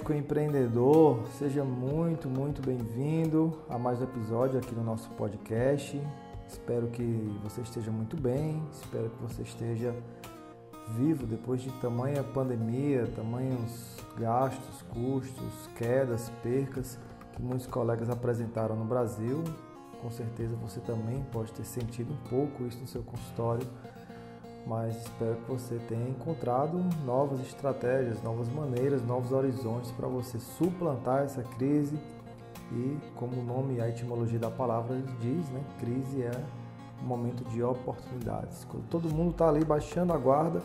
médico empreendedor, seja muito, muito bem-vindo a mais um episódio aqui no nosso podcast. Espero que você esteja muito bem, espero que você esteja vivo depois de tamanha pandemia, tamanhos gastos, custos, quedas, percas que muitos colegas apresentaram no Brasil. Com certeza você também pode ter sentido um pouco isso no seu consultório mas espero que você tenha encontrado novas estratégias, novas maneiras, novos horizontes para você suplantar essa crise e, como o nome e a etimologia da palavra diz, né, crise é um momento de oportunidades. Quando todo mundo está ali baixando a guarda,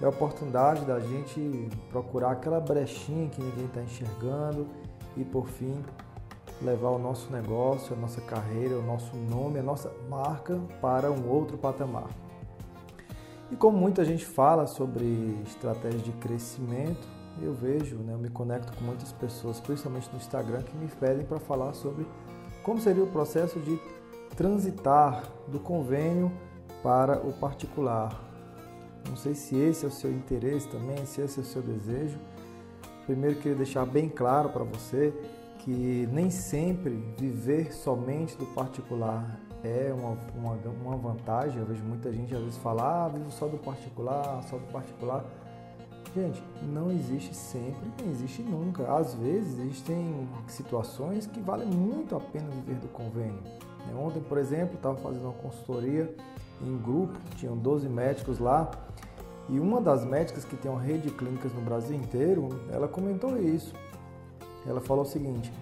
é a oportunidade da gente procurar aquela brechinha que ninguém está enxergando e, por fim, levar o nosso negócio, a nossa carreira, o nosso nome, a nossa marca para um outro patamar. E como muita gente fala sobre estratégias de crescimento, eu vejo, né, eu me conecto com muitas pessoas, principalmente no Instagram, que me pedem para falar sobre como seria o processo de transitar do convênio para o particular. Não sei se esse é o seu interesse também, se esse é o seu desejo. Primeiro, queria deixar bem claro para você que nem sempre viver somente do particular é uma, uma, uma vantagem. Eu vejo muita gente às vezes falar, ah, vivo só do particular, só do particular. Gente, não existe sempre, nem existe nunca. Às vezes existem situações que valem muito a pena viver do convênio. Ontem, por exemplo, estava fazendo uma consultoria em grupo, tinham 12 médicos lá, e uma das médicas que tem uma rede de clínicas no Brasil inteiro, ela comentou isso. Ela falou o seguinte: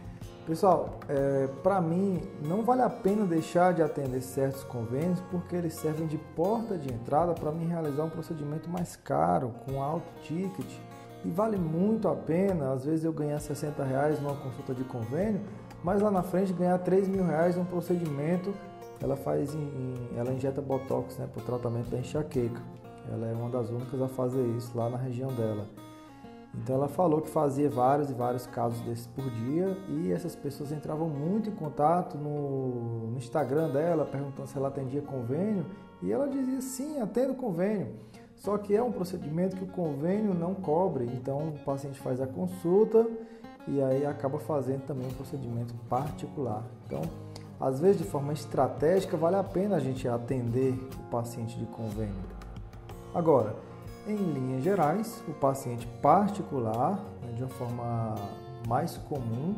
Pessoal, é, para mim não vale a pena deixar de atender certos convênios porque eles servem de porta de entrada para mim realizar um procedimento mais caro, com alto ticket. E vale muito a pena, às vezes eu ganhar 60 reais numa consulta de convênio, mas lá na frente ganhar 3 mil reais num procedimento. Ela faz, em, ela injeta botox né, para o tratamento da enxaqueca. Ela é uma das únicas a fazer isso lá na região dela. Então ela falou que fazia vários e vários casos desses por dia e essas pessoas entravam muito em contato no, no, Instagram dela, perguntando se ela atendia convênio, e ela dizia sim, atendo convênio. Só que é um procedimento que o convênio não cobre, então o paciente faz a consulta e aí acaba fazendo também um procedimento particular. Então, às vezes de forma estratégica, vale a pena a gente atender o paciente de convênio. Agora, em linhas gerais, o paciente particular, né, de uma forma mais comum,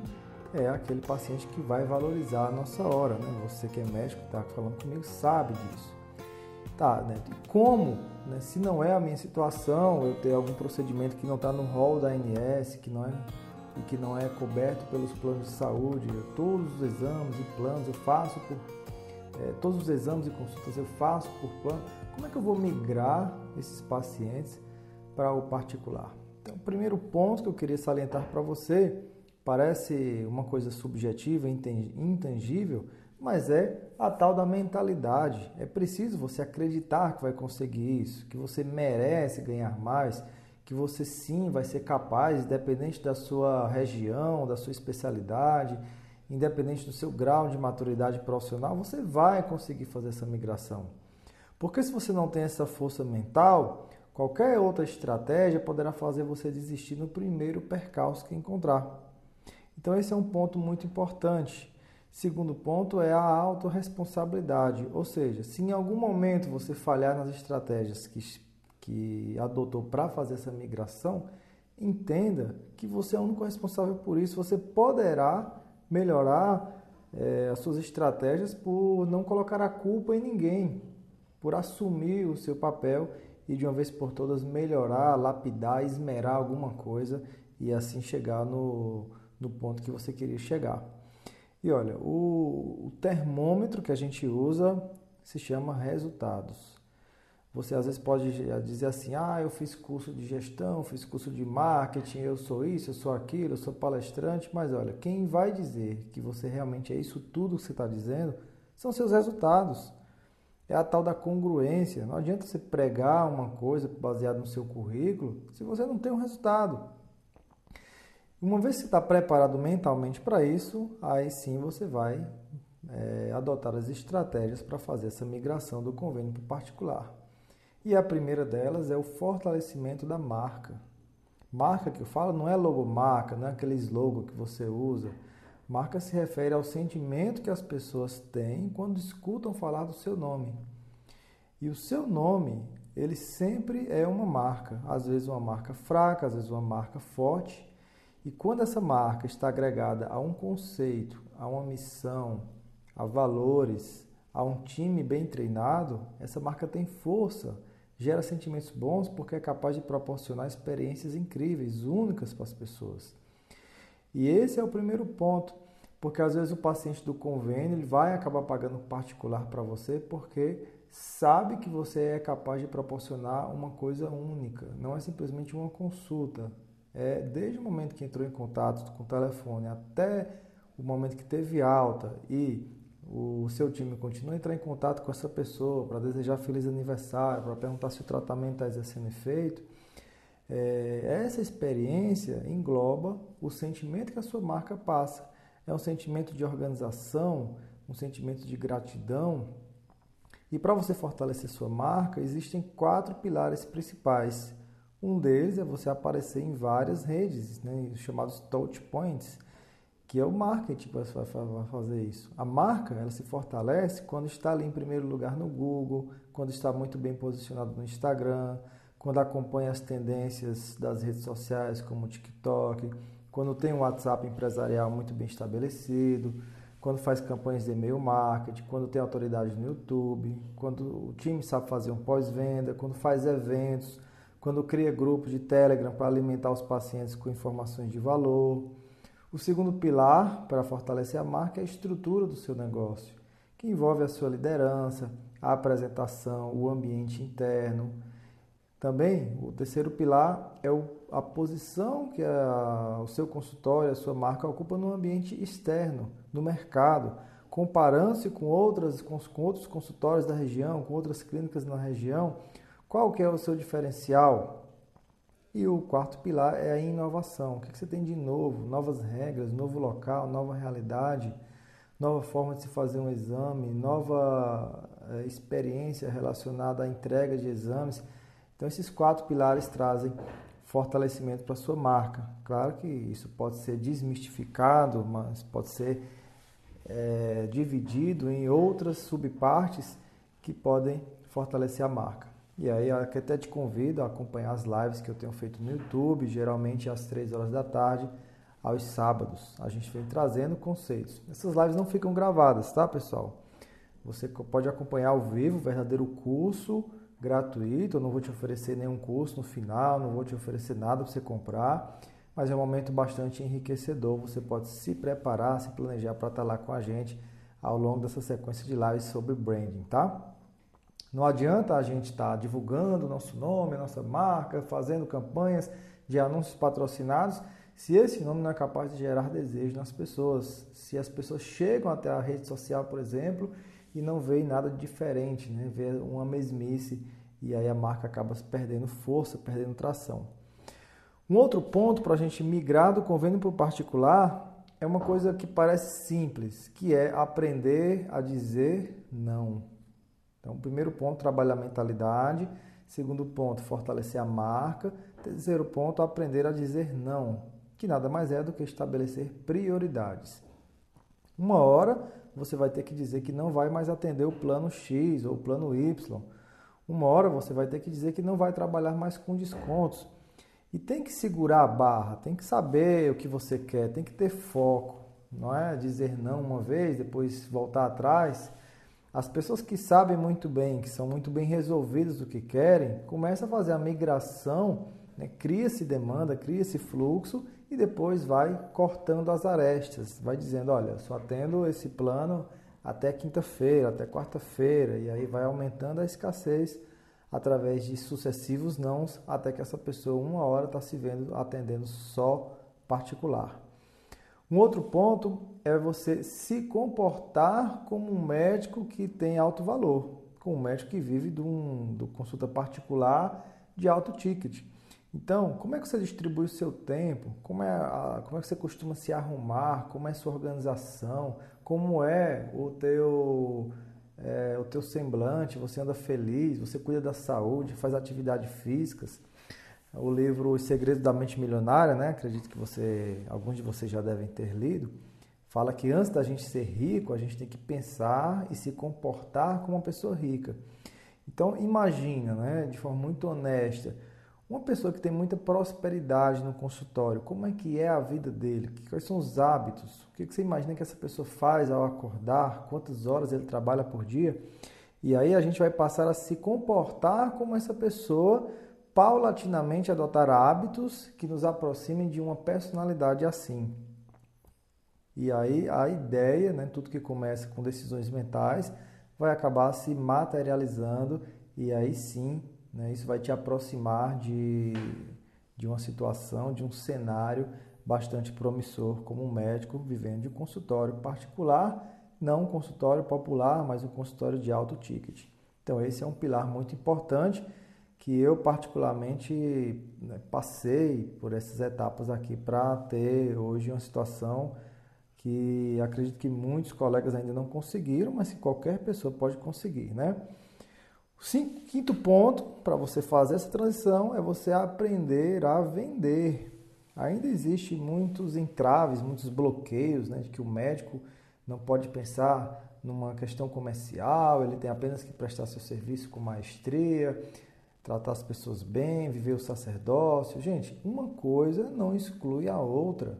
é aquele paciente que vai valorizar a nossa hora. Né? Você que é médico, está falando comigo, sabe disso. Tá, né? Como, né? se não é a minha situação, eu ter algum procedimento que não está no rol da ANS, que não é e que não é coberto pelos planos de saúde, todos os exames e planos eu faço por é, todos os exames e consultas eu faço por plano. Como é que eu vou migrar esses pacientes para o particular? Então, o primeiro ponto que eu queria salientar para você parece uma coisa subjetiva, intangível, mas é a tal da mentalidade. É preciso você acreditar que vai conseguir isso, que você merece ganhar mais, que você sim vai ser capaz, independente da sua região, da sua especialidade, independente do seu grau de maturidade profissional, você vai conseguir fazer essa migração. Porque se você não tem essa força mental, qualquer outra estratégia poderá fazer você desistir no primeiro percalço que encontrar. Então esse é um ponto muito importante. Segundo ponto é a autorresponsabilidade, ou seja, se em algum momento você falhar nas estratégias que, que adotou para fazer essa migração, entenda que você é o único responsável por isso. Você poderá melhorar é, as suas estratégias por não colocar a culpa em ninguém por assumir o seu papel e de uma vez por todas melhorar, lapidar, esmerar alguma coisa e assim chegar no, no ponto que você queria chegar. E olha, o, o termômetro que a gente usa se chama resultados. Você às vezes pode dizer assim: ah, eu fiz curso de gestão, fiz curso de marketing, eu sou isso, eu sou aquilo, eu sou palestrante, mas olha, quem vai dizer que você realmente é isso tudo que você está dizendo são seus resultados. É a tal da congruência. Não adianta você pregar uma coisa baseada no seu currículo se você não tem um resultado. Uma vez que você está preparado mentalmente para isso, aí sim você vai é, adotar as estratégias para fazer essa migração do convênio para o particular. E a primeira delas é o fortalecimento da marca. Marca que eu falo não é logomarca, não é aquele logo que você usa. Marca se refere ao sentimento que as pessoas têm quando escutam falar do seu nome. E o seu nome, ele sempre é uma marca, às vezes uma marca fraca, às vezes uma marca forte. E quando essa marca está agregada a um conceito, a uma missão, a valores, a um time bem treinado, essa marca tem força, gera sentimentos bons porque é capaz de proporcionar experiências incríveis, únicas para as pessoas. E esse é o primeiro ponto, porque às vezes o paciente do convênio ele vai acabar pagando particular para você porque sabe que você é capaz de proporcionar uma coisa única, não é simplesmente uma consulta. É desde o momento que entrou em contato com o telefone até o momento que teve alta e o seu time continua a entrar em contato com essa pessoa para desejar feliz aniversário, para perguntar se o tratamento está sendo feito, é, essa experiência engloba o sentimento que a sua marca passa. É um sentimento de organização, um sentimento de gratidão. E para você fortalecer sua marca, existem quatro pilares principais. Um deles é você aparecer em várias redes, né, chamados touch points, que é o marketing que vai fazer isso. A marca ela se fortalece quando está ali em primeiro lugar no Google, quando está muito bem posicionado no Instagram, quando acompanha as tendências das redes sociais como o TikTok, quando tem um WhatsApp empresarial muito bem estabelecido, quando faz campanhas de e-mail marketing, quando tem autoridade no YouTube, quando o time sabe fazer um pós-venda, quando faz eventos, quando cria grupos de Telegram para alimentar os pacientes com informações de valor. O segundo pilar para fortalecer a marca é a estrutura do seu negócio, que envolve a sua liderança, a apresentação, o ambiente interno, também, o terceiro pilar é a posição que a, o seu consultório, a sua marca ocupa no ambiente externo, no mercado, comparando-se com, com, com outros consultórios da região, com outras clínicas na região, qual que é o seu diferencial? E o quarto pilar é a inovação. O que você tem de novo? Novas regras, novo local, nova realidade, nova forma de se fazer um exame, nova eh, experiência relacionada à entrega de exames. Então, esses quatro pilares trazem fortalecimento para a sua marca. Claro que isso pode ser desmistificado, mas pode ser é, dividido em outras subpartes que podem fortalecer a marca. E aí, eu até te convido a acompanhar as lives que eu tenho feito no YouTube, geralmente às 3 horas da tarde, aos sábados. A gente vem trazendo conceitos. Essas lives não ficam gravadas, tá, pessoal? Você pode acompanhar ao vivo o verdadeiro curso gratuito, eu não vou te oferecer nenhum curso no final, não vou te oferecer nada para você comprar, mas é um momento bastante enriquecedor. Você pode se preparar, se planejar para estar lá com a gente ao longo dessa sequência de lives sobre branding, tá? Não adianta a gente estar tá divulgando nosso nome, nossa marca, fazendo campanhas de anúncios patrocinados, se esse nome não é capaz de gerar desejo nas pessoas. Se as pessoas chegam até a rede social, por exemplo, e não veem nada diferente, né? vê uma mesmice e aí a marca acaba perdendo força, perdendo tração. Um outro ponto para a gente migrar do convênio para o particular é uma coisa que parece simples, que é aprender a dizer não. Então, primeiro ponto, trabalhar a mentalidade. Segundo ponto, fortalecer a marca. Terceiro ponto, aprender a dizer não, que nada mais é do que estabelecer prioridades. Uma hora você vai ter que dizer que não vai mais atender o plano X ou o plano Y. Uma hora você vai ter que dizer que não vai trabalhar mais com descontos. E tem que segurar a barra, tem que saber o que você quer, tem que ter foco. Não é dizer não uma vez, depois voltar atrás. As pessoas que sabem muito bem, que são muito bem resolvidas do que querem, começam a fazer a migração, né? cria-se demanda, cria-se fluxo e depois vai cortando as arestas, vai dizendo, olha, só atendo esse plano até quinta-feira, até quarta-feira, e aí vai aumentando a escassez através de sucessivos nãos, até que essa pessoa uma hora está se vendo atendendo só particular. Um outro ponto é você se comportar como um médico que tem alto valor, como um médico que vive de, um, consulta particular de alto ticket. Então, como é que você distribui o seu tempo? Como é, a, como é que você costuma se arrumar? Como é a sua organização? Como é o teu, é, o teu semblante? Você anda feliz? Você cuida da saúde? Faz atividades físicas? O livro Os Segredos da Mente Milionária, né? Acredito que você, alguns de vocês já devem ter lido. Fala que antes da gente ser rico, a gente tem que pensar e se comportar como uma pessoa rica. Então, imagina, né, de forma muito honesta, uma pessoa que tem muita prosperidade no consultório, como é que é a vida dele? Quais são os hábitos? O que você imagina que essa pessoa faz ao acordar? Quantas horas ele trabalha por dia? E aí a gente vai passar a se comportar como essa pessoa, paulatinamente adotar hábitos que nos aproximem de uma personalidade assim. E aí a ideia, né, tudo que começa com decisões mentais, vai acabar se materializando e aí sim né? Isso vai te aproximar de, de uma situação, de um cenário bastante promissor como um médico vivendo de um consultório particular, não um consultório popular, mas um consultório de alto ticket. Então esse é um pilar muito importante que eu particularmente né, passei por essas etapas aqui para ter hoje uma situação que acredito que muitos colegas ainda não conseguiram, mas que qualquer pessoa pode conseguir, né? O quinto ponto para você fazer essa transição é você aprender a vender. Ainda existe muitos entraves, muitos bloqueios, né, de que o médico não pode pensar numa questão comercial, ele tem apenas que prestar seu serviço com maestria, tratar as pessoas bem, viver o sacerdócio. Gente, uma coisa não exclui a outra.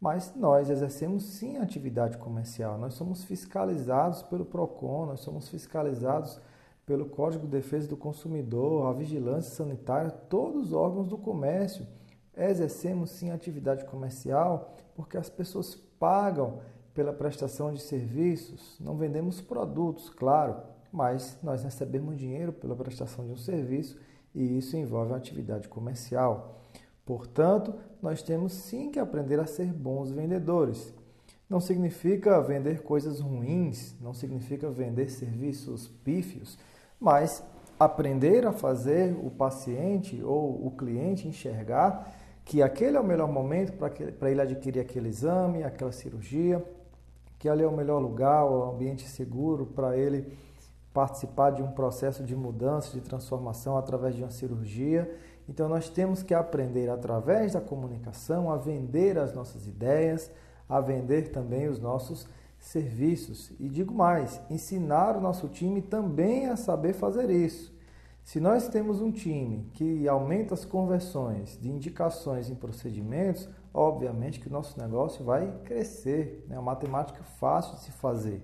Mas nós exercemos sim atividade comercial, nós somos fiscalizados pelo PROCON, nós somos fiscalizados pelo Código de Defesa do Consumidor, a Vigilância Sanitária, todos os órgãos do comércio. Exercemos sim atividade comercial porque as pessoas pagam pela prestação de serviços. Não vendemos produtos, claro, mas nós recebemos dinheiro pela prestação de um serviço e isso envolve uma atividade comercial. Portanto, nós temos sim que aprender a ser bons vendedores. Não significa vender coisas ruins, não significa vender serviços pífios, mas aprender a fazer o paciente ou o cliente enxergar que aquele é o melhor momento para ele adquirir aquele exame, aquela cirurgia, que ali é o melhor lugar, o ambiente seguro para ele participar de um processo de mudança, de transformação através de uma cirurgia. Então nós temos que aprender através da comunicação a vender as nossas ideias, a vender também os nossos serviços. E digo mais, ensinar o nosso time também a saber fazer isso. Se nós temos um time que aumenta as conversões de indicações em procedimentos, obviamente que o nosso negócio vai crescer. É né? uma matemática fácil de se fazer.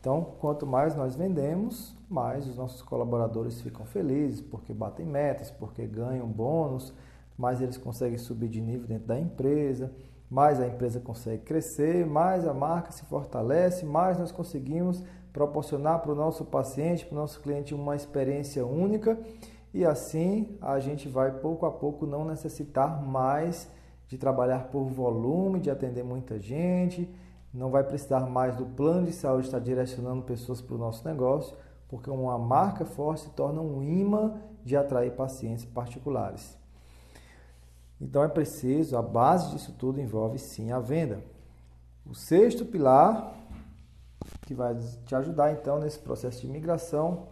Então, quanto mais nós vendemos, mais os nossos colaboradores ficam felizes, porque batem metas, porque ganham bônus, mais eles conseguem subir de nível dentro da empresa mais a empresa consegue crescer, mais a marca se fortalece, mais nós conseguimos proporcionar para o nosso paciente, para o nosso cliente uma experiência única e assim a gente vai pouco a pouco não necessitar mais de trabalhar por volume, de atender muita gente, não vai precisar mais do plano de saúde estar direcionando pessoas para o nosso negócio, porque uma marca forte se torna um imã de atrair pacientes particulares. Então é preciso, a base disso tudo envolve sim a venda. O sexto pilar, que vai te ajudar então nesse processo de migração,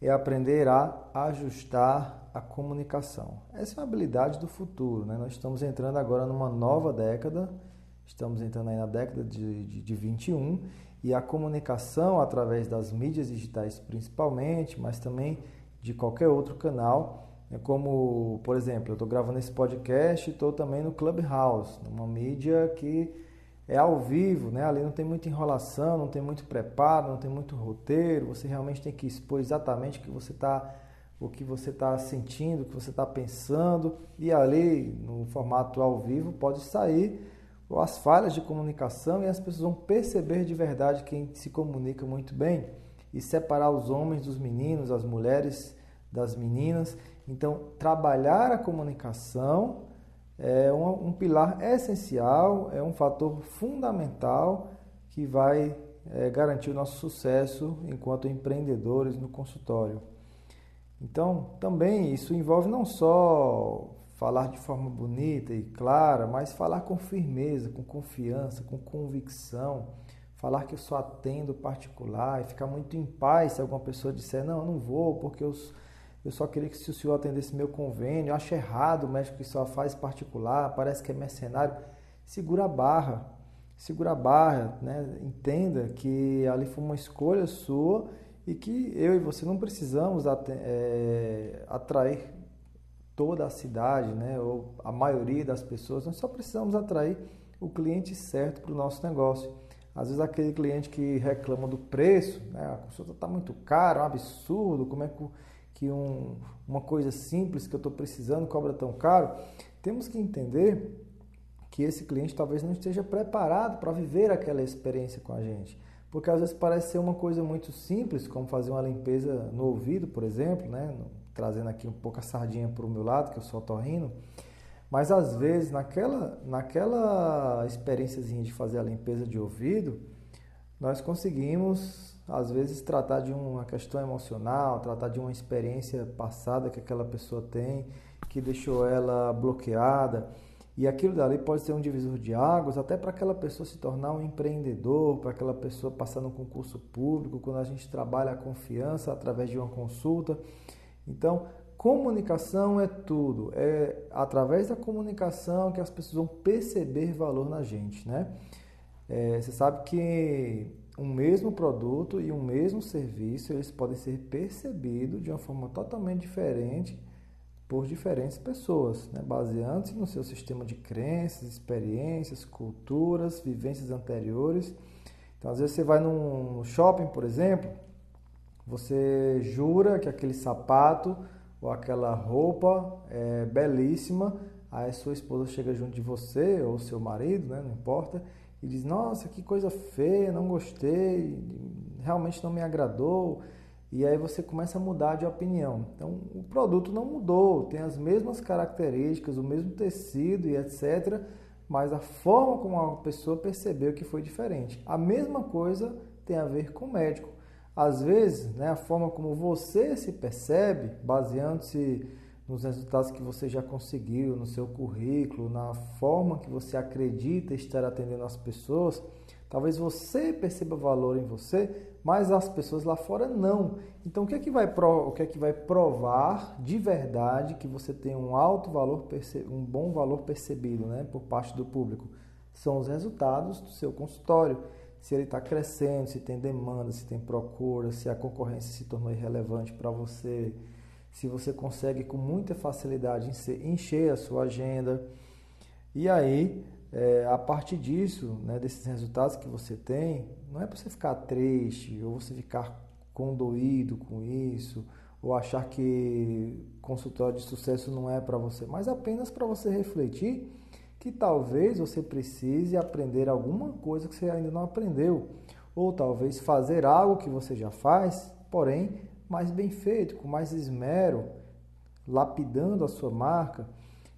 é aprender a ajustar a comunicação. Essa é uma habilidade do futuro. Né? Nós estamos entrando agora numa nova década, estamos entrando aí na década de, de, de 21, e a comunicação através das mídias digitais principalmente, mas também de qualquer outro canal, é como, por exemplo, eu estou gravando esse podcast e estou também no Clubhouse, numa mídia que é ao vivo, né? Ali não tem muita enrolação, não tem muito preparo, não tem muito roteiro. Você realmente tem que expor exatamente o que você está o que você está sentindo, o que você está pensando, e ali no formato ao vivo pode sair as falhas de comunicação e as pessoas vão perceber de verdade quem se comunica muito bem e separar os homens dos meninos, as mulheres das meninas então, trabalhar a comunicação é um, um pilar essencial, é um fator fundamental que vai é, garantir o nosso sucesso enquanto empreendedores no consultório. Então, também isso envolve não só falar de forma bonita e clara, mas falar com firmeza, com confiança, com convicção, falar que eu só atendo particular e ficar muito em paz se alguma pessoa disser não, eu não vou porque eu eu só queria que se o senhor atendesse meu convênio, eu acho errado o médico que só faz particular, parece que é mercenário. Segura a barra, segura a barra, né? entenda que ali foi uma escolha sua e que eu e você não precisamos é, atrair toda a cidade, né? ou a maioria das pessoas, nós só precisamos atrair o cliente certo para o nosso negócio. Às vezes aquele cliente que reclama do preço, né? a consulta está muito cara, é um absurdo, como é que um, uma coisa simples que eu estou precisando cobra tão caro? Temos que entender que esse cliente talvez não esteja preparado para viver aquela experiência com a gente. Porque às vezes parece ser uma coisa muito simples, como fazer uma limpeza no ouvido, por exemplo, né? Trazendo aqui um pouco a sardinha para o meu lado, que eu sou otorrino. Mas às vezes, naquela, naquela experiênciazinha de fazer a limpeza de ouvido, nós conseguimos, às vezes, tratar de uma questão emocional, tratar de uma experiência passada que aquela pessoa tem, que deixou ela bloqueada. E aquilo dali pode ser um divisor de águas, até para aquela pessoa se tornar um empreendedor, para aquela pessoa passar no concurso público, quando a gente trabalha a confiança através de uma consulta. Então, Comunicação é tudo. É através da comunicação que as pessoas vão perceber valor na gente, né? É, você sabe que um mesmo produto e um mesmo serviço eles podem ser percebidos de uma forma totalmente diferente por diferentes pessoas, né? baseando-se no seu sistema de crenças, experiências, culturas, vivências anteriores. Então, às vezes você vai num shopping, por exemplo, você jura que aquele sapato ou aquela roupa é belíssima, aí sua esposa chega junto de você, ou seu marido, né, não importa, e diz: Nossa, que coisa feia, não gostei, realmente não me agradou. E aí você começa a mudar de opinião. Então, o produto não mudou, tem as mesmas características, o mesmo tecido e etc. Mas a forma como a pessoa percebeu que foi diferente. A mesma coisa tem a ver com o médico. Às vezes, né, a forma como você se percebe, baseando-se nos resultados que você já conseguiu, no seu currículo, na forma que você acredita estar atendendo as pessoas, talvez você perceba valor em você, mas as pessoas lá fora não. Então, o que é que vai, o que é que vai provar de verdade que você tem um alto valor, um bom valor percebido né, por parte do público? São os resultados do seu consultório se ele está crescendo, se tem demanda, se tem procura, se a concorrência se tornou irrelevante para você, se você consegue com muita facilidade encher a sua agenda. E aí, é, a partir disso, né, desses resultados que você tem, não é para você ficar triste ou você ficar condoído com isso ou achar que consultório de sucesso não é para você, mas apenas para você refletir que talvez você precise aprender alguma coisa que você ainda não aprendeu, ou talvez fazer algo que você já faz, porém mais bem feito, com mais esmero, lapidando a sua marca.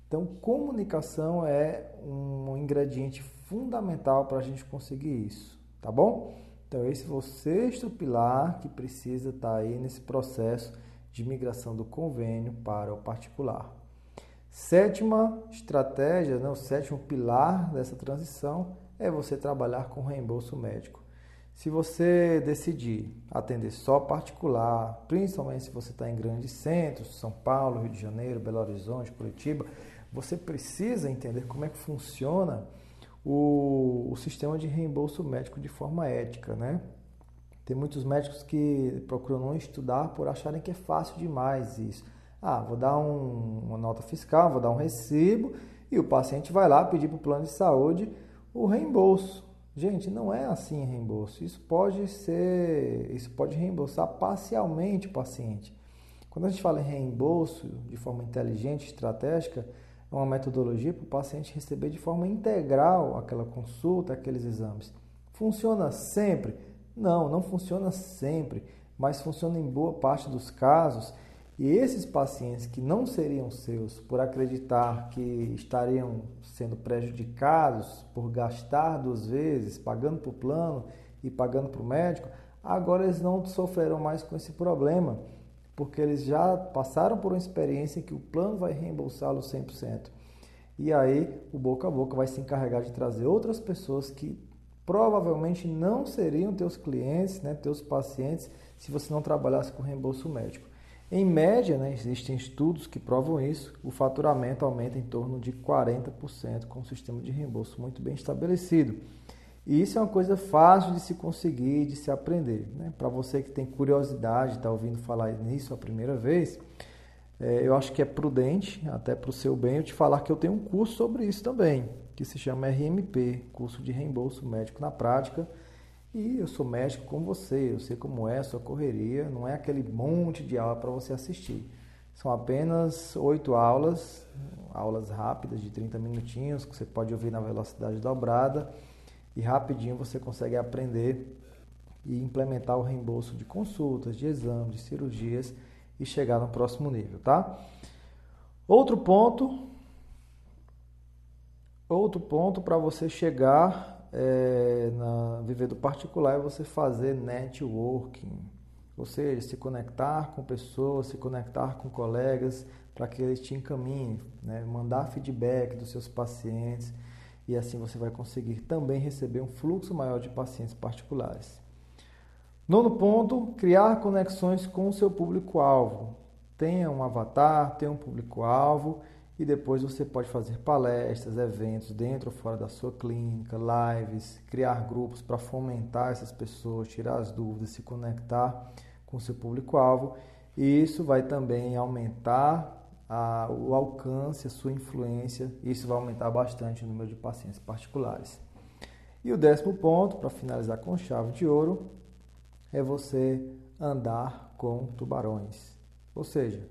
Então, comunicação é um ingrediente fundamental para a gente conseguir isso, tá bom? Então, esse é o sexto pilar que precisa estar tá aí nesse processo de migração do convênio para o particular. Sétima estratégia, né, o sétimo pilar dessa transição é você trabalhar com reembolso médico. Se você decidir atender só particular, principalmente se você está em grandes centros, São Paulo, Rio de Janeiro, Belo Horizonte, Curitiba, você precisa entender como é que funciona o, o sistema de reembolso médico de forma ética, né? Tem muitos médicos que procuram não estudar por acharem que é fácil demais isso. Ah, vou dar um, uma nota fiscal, vou dar um recibo e o paciente vai lá pedir para o plano de saúde o reembolso. Gente, não é assim reembolso. Isso pode ser, isso pode reembolsar parcialmente o paciente. Quando a gente fala em reembolso de forma inteligente, estratégica, é uma metodologia para o paciente receber de forma integral aquela consulta, aqueles exames. Funciona sempre? Não, não funciona sempre, mas funciona em boa parte dos casos e esses pacientes que não seriam seus por acreditar que estariam sendo prejudicados por gastar duas vezes, pagando para o plano e pagando para o médico, agora eles não sofrerão mais com esse problema, porque eles já passaram por uma experiência em que o plano vai reembolsá-los 100%. E aí o boca a boca vai se encarregar de trazer outras pessoas que provavelmente não seriam teus clientes, né, teus pacientes, se você não trabalhasse com reembolso médico. Em média, né, existem estudos que provam isso, o faturamento aumenta em torno de 40% com um sistema de reembolso muito bem estabelecido. E isso é uma coisa fácil de se conseguir, de se aprender. Né? Para você que tem curiosidade, está ouvindo falar nisso a primeira vez, é, eu acho que é prudente, até para o seu bem, eu te falar que eu tenho um curso sobre isso também, que se chama RMP, curso de reembolso médico na prática. E eu sou médico como você, eu sei como é a sua correria, não é aquele monte de aula para você assistir. São apenas oito aulas, aulas rápidas de 30 minutinhos, que você pode ouvir na velocidade dobrada e rapidinho você consegue aprender e implementar o reembolso de consultas, de exames, de cirurgias e chegar no próximo nível, tá? Outro ponto, outro ponto para você chegar é, na viver do particular é você fazer networking, ou seja, se conectar com pessoas, se conectar com colegas para que eles te encaminhem, né? mandar feedback dos seus pacientes e assim você vai conseguir também receber um fluxo maior de pacientes particulares. Nono ponto, criar conexões com o seu público-alvo. Tenha um avatar, tenha um público-alvo e depois você pode fazer palestras, eventos dentro ou fora da sua clínica, lives, criar grupos para fomentar essas pessoas, tirar as dúvidas, se conectar com seu público-alvo. E isso vai também aumentar a, o alcance, a sua influência, isso vai aumentar bastante o número de pacientes particulares. E o décimo ponto, para finalizar com chave de ouro, é você andar com tubarões. Ou seja,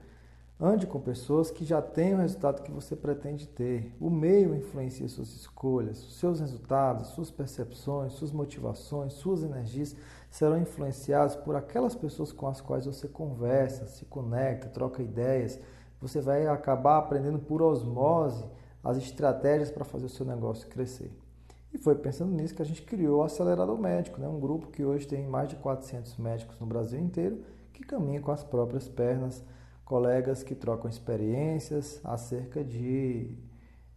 Ande com pessoas que já têm o resultado que você pretende ter. O meio influencia suas escolhas, seus resultados, suas percepções, suas motivações, suas energias serão influenciados por aquelas pessoas com as quais você conversa, se conecta, troca ideias. Você vai acabar aprendendo por osmose as estratégias para fazer o seu negócio crescer. E foi pensando nisso que a gente criou o Acelerador Médico, né? um grupo que hoje tem mais de 400 médicos no Brasil inteiro que caminham com as próprias pernas colegas que trocam experiências acerca de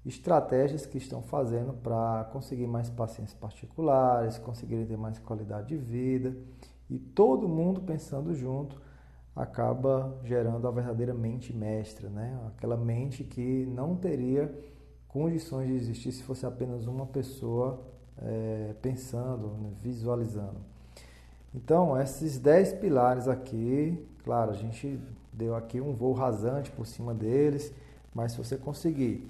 estratégias que estão fazendo para conseguir mais pacientes particulares, conseguirem ter mais qualidade de vida e todo mundo pensando junto acaba gerando a verdadeira mente mestra, né? Aquela mente que não teria condições de existir se fosse apenas uma pessoa é, pensando, né? visualizando. Então, esses 10 pilares aqui, claro, a gente deu aqui um voo rasante por cima deles, mas se você conseguir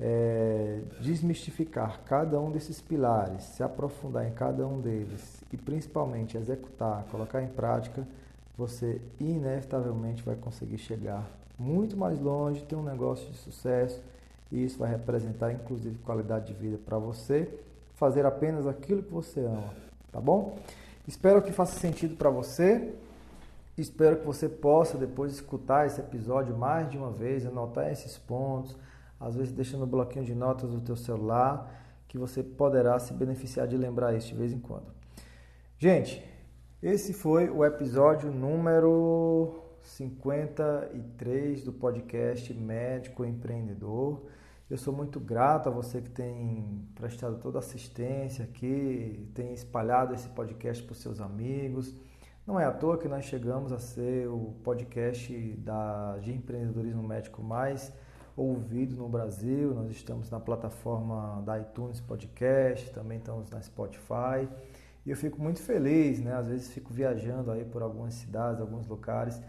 é, desmistificar cada um desses pilares, se aprofundar em cada um deles e principalmente executar, colocar em prática, você inevitavelmente vai conseguir chegar muito mais longe, ter um negócio de sucesso e isso vai representar inclusive qualidade de vida para você, fazer apenas aquilo que você ama, tá bom? Espero que faça sentido para você. Espero que você possa depois escutar esse episódio mais de uma vez, anotar esses pontos, às vezes deixando no bloquinho de notas do teu celular, que você poderá se beneficiar de lembrar isso de vez em quando. Gente, esse foi o episódio número 53 do podcast Médico Empreendedor. Eu sou muito grato a você que tem prestado toda a assistência aqui, tem espalhado esse podcast para os seus amigos. Não é à toa que nós chegamos a ser o podcast da, de empreendedorismo médico mais ouvido no Brasil. Nós estamos na plataforma da iTunes Podcast, também estamos na Spotify. E eu fico muito feliz, né? Às vezes fico viajando aí por algumas cidades, alguns lugares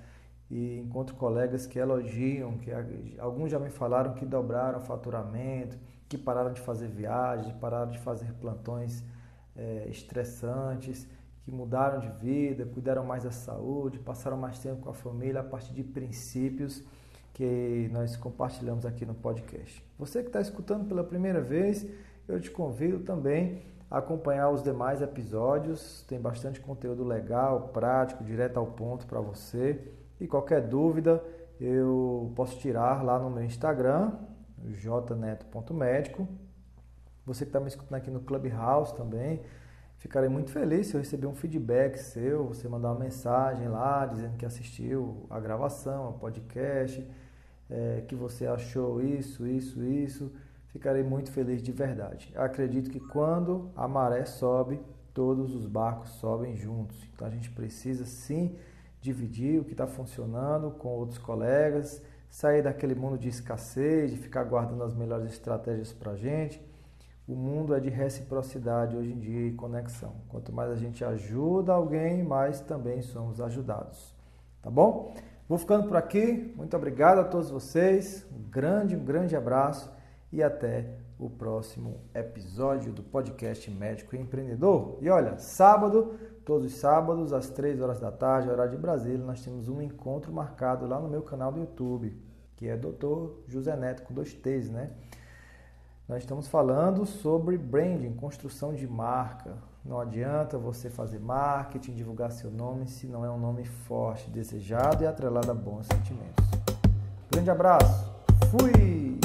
e encontro colegas que elogiam, que alguns já me falaram que dobraram o faturamento, que pararam de fazer viagens, pararam de fazer plantões é, estressantes que mudaram de vida, cuidaram mais da saúde, passaram mais tempo com a família a partir de princípios que nós compartilhamos aqui no podcast. Você que está escutando pela primeira vez, eu te convido também a acompanhar os demais episódios. Tem bastante conteúdo legal, prático, direto ao ponto para você. E qualquer dúvida eu posso tirar lá no meu Instagram, jneto.médico. Você que está me escutando aqui no Clubhouse também, Ficarei muito feliz se eu receber um feedback seu, você mandar uma mensagem lá dizendo que assistiu a gravação, o podcast, é, que você achou isso, isso, isso. Ficarei muito feliz de verdade. Acredito que quando a maré sobe, todos os barcos sobem juntos. Então a gente precisa sim dividir o que está funcionando com outros colegas, sair daquele mundo de escassez, de ficar guardando as melhores estratégias para a gente. O mundo é de reciprocidade hoje em dia e conexão. Quanto mais a gente ajuda alguém, mais também somos ajudados. Tá bom? Vou ficando por aqui. Muito obrigado a todos vocês. Um grande, um grande abraço e até o próximo episódio do podcast Médico e Empreendedor. E olha, sábado, todos os sábados, às 3 horas da tarde, horário de Brasília, nós temos um encontro marcado lá no meu canal do YouTube, que é Dr. José Neto, com dois T's, né? Nós estamos falando sobre branding, construção de marca. Não adianta você fazer marketing, divulgar seu nome se não é um nome forte, desejado e atrelado a bons sentimentos. Grande abraço, fui!